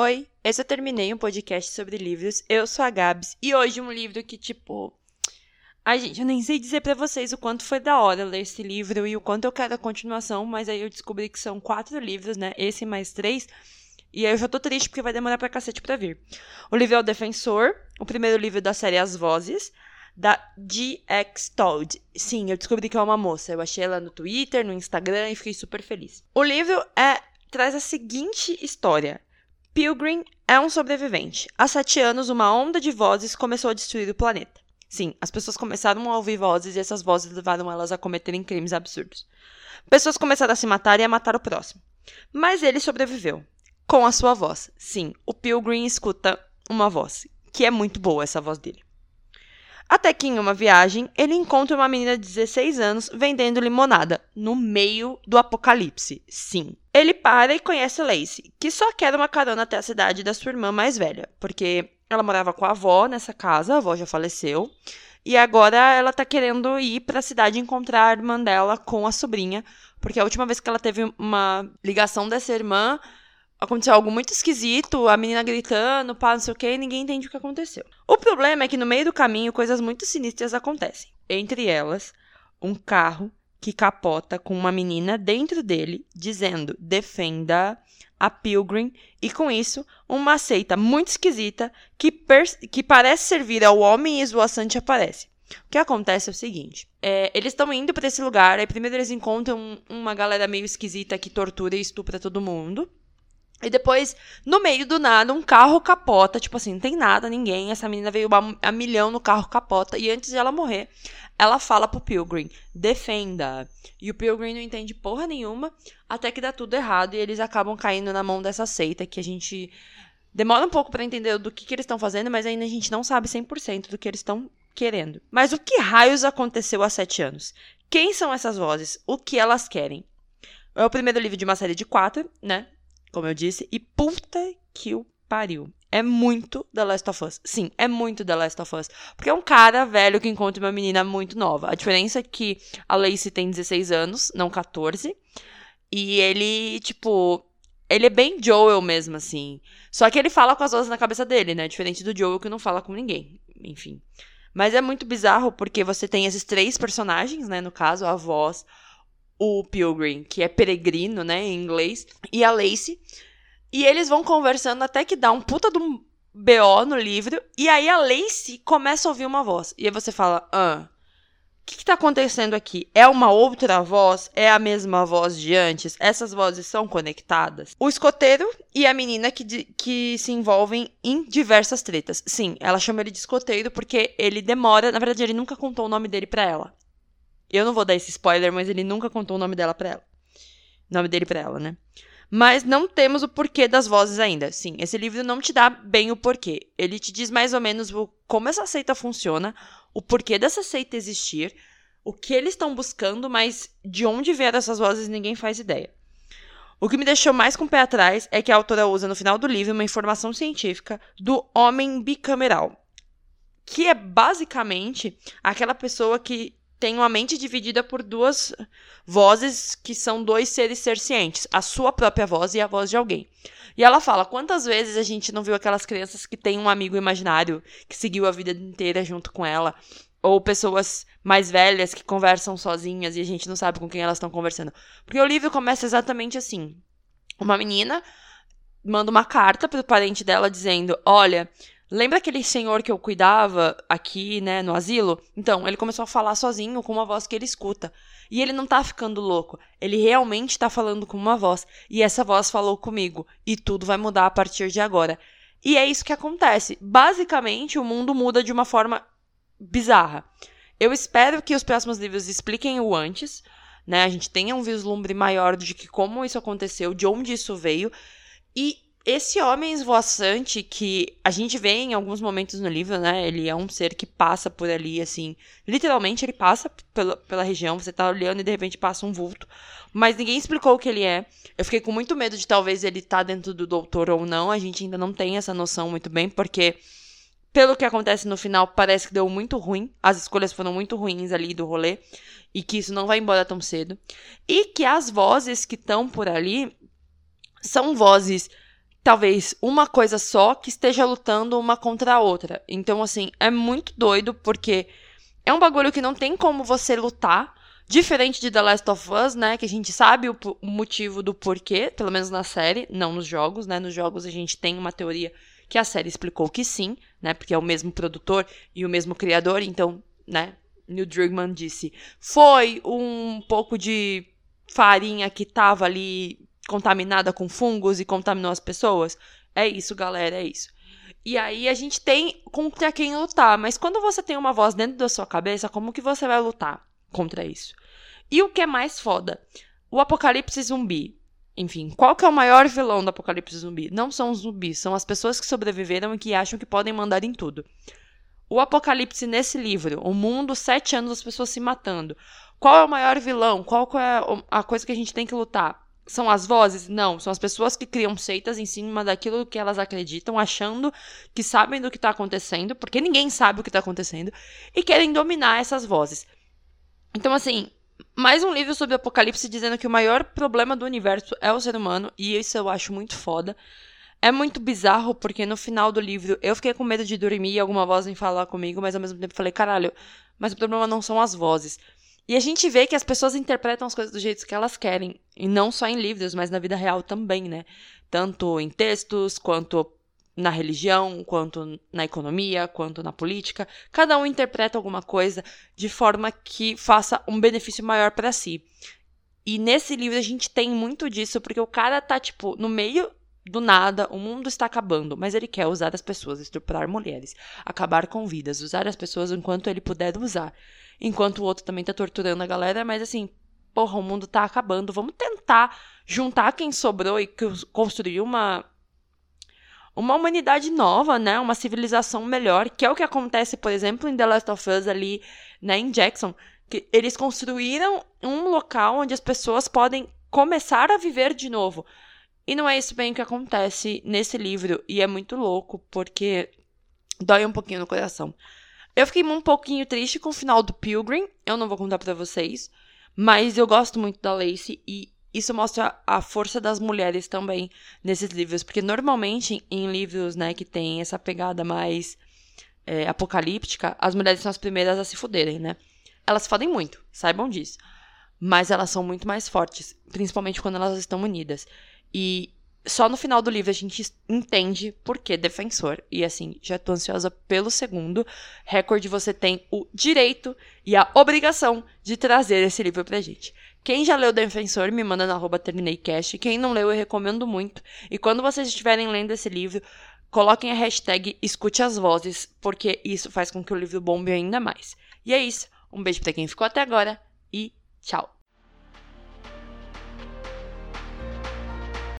Oi, eu terminei um podcast sobre livros. Eu sou a Gabs e hoje um livro que, tipo. Ai, gente, eu nem sei dizer para vocês o quanto foi da hora ler esse livro e o quanto eu quero a continuação, mas aí eu descobri que são quatro livros, né? Esse mais três. E aí eu já tô triste porque vai demorar pra cacete pra vir. O livro é O Defensor, o primeiro livro da série As Vozes, da GX Toad. Sim, eu descobri que é uma moça. Eu achei ela no Twitter, no Instagram e fiquei super feliz. O livro é traz a seguinte história. Pilgrim é um sobrevivente. Há sete anos, uma onda de vozes começou a destruir o planeta. Sim, as pessoas começaram a ouvir vozes e essas vozes levaram elas a cometerem crimes absurdos. Pessoas começaram a se matar e a matar o próximo. Mas ele sobreviveu. Com a sua voz. Sim, o Pilgrim escuta uma voz, que é muito boa essa voz dele. Até que em uma viagem, ele encontra uma menina de 16 anos vendendo limonada no meio do apocalipse. Sim. Ele para e conhece Lacey, que só quer uma carona até a cidade da sua irmã mais velha, porque ela morava com a avó nessa casa, a avó já faleceu, e agora ela tá querendo ir para a cidade encontrar a irmã dela com a sobrinha, porque a última vez que ela teve uma ligação dessa irmã, aconteceu algo muito esquisito, a menina gritando, pá, não sei o que, e ninguém entende o que aconteceu. O problema é que no meio do caminho coisas muito sinistras acontecem. Entre elas, um carro que capota com uma menina dentro dele, dizendo: defenda a Pilgrim, e com isso, uma seita muito esquisita que, que parece servir ao homem esvoaçante aparece. O que acontece é o seguinte: é, eles estão indo para esse lugar, aí primeiro eles encontram uma galera meio esquisita que tortura e estupra todo mundo. E depois, no meio do nada, um carro capota. Tipo assim, não tem nada, ninguém. Essa menina veio a, milhão no carro capota. E antes de ela morrer, ela fala pro Pilgrim: defenda. E o Pilgrim não entende porra nenhuma. Até que dá tudo errado. E eles acabam caindo na mão dessa seita que a gente. Demora um pouco para entender do que, que eles estão fazendo, mas ainda a gente não sabe 100% do que eles estão querendo. Mas o que raios aconteceu há sete anos? Quem são essas vozes? O que elas querem? É o primeiro livro de uma série de quatro, né? Como eu disse, e puta que o pariu. É muito The Last of Us. Sim, é muito The Last of Us. Porque é um cara velho que encontra uma menina muito nova. A diferença é que a Lacey tem 16 anos, não 14. E ele, tipo. Ele é bem Joel mesmo, assim. Só que ele fala com as vozes na cabeça dele, né? Diferente do Joel que não fala com ninguém. Enfim. Mas é muito bizarro porque você tem esses três personagens, né? No caso, a voz, o Pilgrim, que é peregrino, né, em inglês, e a Lacey. E eles vão conversando até que dá um puta de um BO no livro. E aí a Lacey começa a ouvir uma voz. E aí você fala, ah, o que, que tá acontecendo aqui? É uma outra voz? É a mesma voz de antes? Essas vozes são conectadas? O escoteiro e a menina que, que se envolvem em diversas tretas. Sim, ela chama ele de escoteiro porque ele demora. Na verdade, ele nunca contou o nome dele pra ela. Eu não vou dar esse spoiler, mas ele nunca contou o nome dela pra ela. O nome dele pra ela, né? Mas não temos o porquê das vozes ainda. Sim, esse livro não te dá bem o porquê. Ele te diz mais ou menos o, como essa seita funciona, o porquê dessa seita existir, o que eles estão buscando, mas de onde vieram essas vozes ninguém faz ideia. O que me deixou mais com o pé atrás é que a autora usa no final do livro uma informação científica do homem bicameral, que é basicamente aquela pessoa que tem uma mente dividida por duas vozes que são dois seres cercientes, a sua própria voz e a voz de alguém. E ela fala: quantas vezes a gente não viu aquelas crianças que têm um amigo imaginário que seguiu a vida inteira junto com ela? Ou pessoas mais velhas que conversam sozinhas e a gente não sabe com quem elas estão conversando. Porque o livro começa exatamente assim: uma menina manda uma carta para o parente dela dizendo: Olha, Lembra aquele senhor que eu cuidava aqui, né, no asilo? Então, ele começou a falar sozinho com uma voz que ele escuta. E ele não tá ficando louco. Ele realmente tá falando com uma voz. E essa voz falou comigo. E tudo vai mudar a partir de agora. E é isso que acontece. Basicamente, o mundo muda de uma forma bizarra. Eu espero que os próximos livros expliquem o antes, né? A gente tenha um vislumbre maior de que como isso aconteceu, de onde isso veio. E esse homem esvoaçante que a gente vê em alguns momentos no livro, né? Ele é um ser que passa por ali, assim. Literalmente, ele passa pela, pela região, você tá olhando e de repente passa um vulto. Mas ninguém explicou o que ele é. Eu fiquei com muito medo de talvez ele estar tá dentro do doutor ou não. A gente ainda não tem essa noção muito bem, porque pelo que acontece no final, parece que deu muito ruim. As escolhas foram muito ruins ali do rolê. E que isso não vai embora tão cedo. E que as vozes que estão por ali são vozes talvez uma coisa só que esteja lutando uma contra a outra. Então, assim, é muito doido porque é um bagulho que não tem como você lutar. Diferente de The Last of Us, né? Que a gente sabe o, o motivo do porquê, pelo menos na série, não nos jogos, né? Nos jogos a gente tem uma teoria que a série explicou que sim, né? Porque é o mesmo produtor e o mesmo criador, então, né? Neil Druckmann disse: foi um pouco de farinha que tava ali contaminada com fungos e contaminou as pessoas. É isso, galera, é isso. E aí a gente tem contra quem lutar, mas quando você tem uma voz dentro da sua cabeça, como que você vai lutar contra isso? E o que é mais foda? O apocalipse zumbi. Enfim, qual que é o maior vilão do apocalipse zumbi? Não são os zumbis, são as pessoas que sobreviveram e que acham que podem mandar em tudo. O apocalipse nesse livro, o mundo, sete anos, as pessoas se matando. Qual é o maior vilão? Qual é a coisa que a gente tem que lutar? São as vozes? Não, são as pessoas que criam seitas em cima daquilo que elas acreditam, achando que sabem do que está acontecendo, porque ninguém sabe o que está acontecendo, e querem dominar essas vozes. Então, assim, mais um livro sobre apocalipse dizendo que o maior problema do universo é o ser humano, e isso eu acho muito foda. É muito bizarro, porque no final do livro eu fiquei com medo de dormir e alguma voz vem falar comigo, mas ao mesmo tempo falei, caralho, mas o problema não são as vozes. E a gente vê que as pessoas interpretam as coisas do jeito que elas querem. E não só em livros, mas na vida real também, né? Tanto em textos, quanto na religião, quanto na economia, quanto na política. Cada um interpreta alguma coisa de forma que faça um benefício maior para si. E nesse livro a gente tem muito disso, porque o cara tá, tipo, no meio do nada, o mundo está acabando, mas ele quer usar as pessoas, estuprar mulheres, acabar com vidas, usar as pessoas enquanto ele puder usar enquanto o outro também tá torturando a galera, mas assim, porra, o mundo tá acabando, vamos tentar juntar quem sobrou e construir uma uma humanidade nova, né? Uma civilização melhor, que é o que acontece, por exemplo, em The Last of Us ali, né, em Jackson, que eles construíram um local onde as pessoas podem começar a viver de novo. E não é isso bem que acontece nesse livro, e é muito louco, porque dói um pouquinho no coração. Eu fiquei um pouquinho triste com o final do Pilgrim, eu não vou contar para vocês, mas eu gosto muito da Lacey e isso mostra a força das mulheres também nesses livros, porque normalmente em livros, né, que tem essa pegada mais é, apocalíptica, as mulheres são as primeiras a se fuderem, né? Elas fodem muito, saibam disso. Mas elas são muito mais fortes, principalmente quando elas estão unidas. E só no final do livro a gente entende por que defensor. E assim, já tô ansiosa pelo segundo. Recorde, você tem o direito e a obrigação de trazer esse livro pra gente. Quem já leu Defensor, me manda na arroba termineicast. Quem não leu, eu recomendo muito. E quando vocês estiverem lendo esse livro, coloquem a hashtag escute as vozes, porque isso faz com que o livro bombe ainda mais. E é isso. Um beijo para quem ficou até agora e tchau.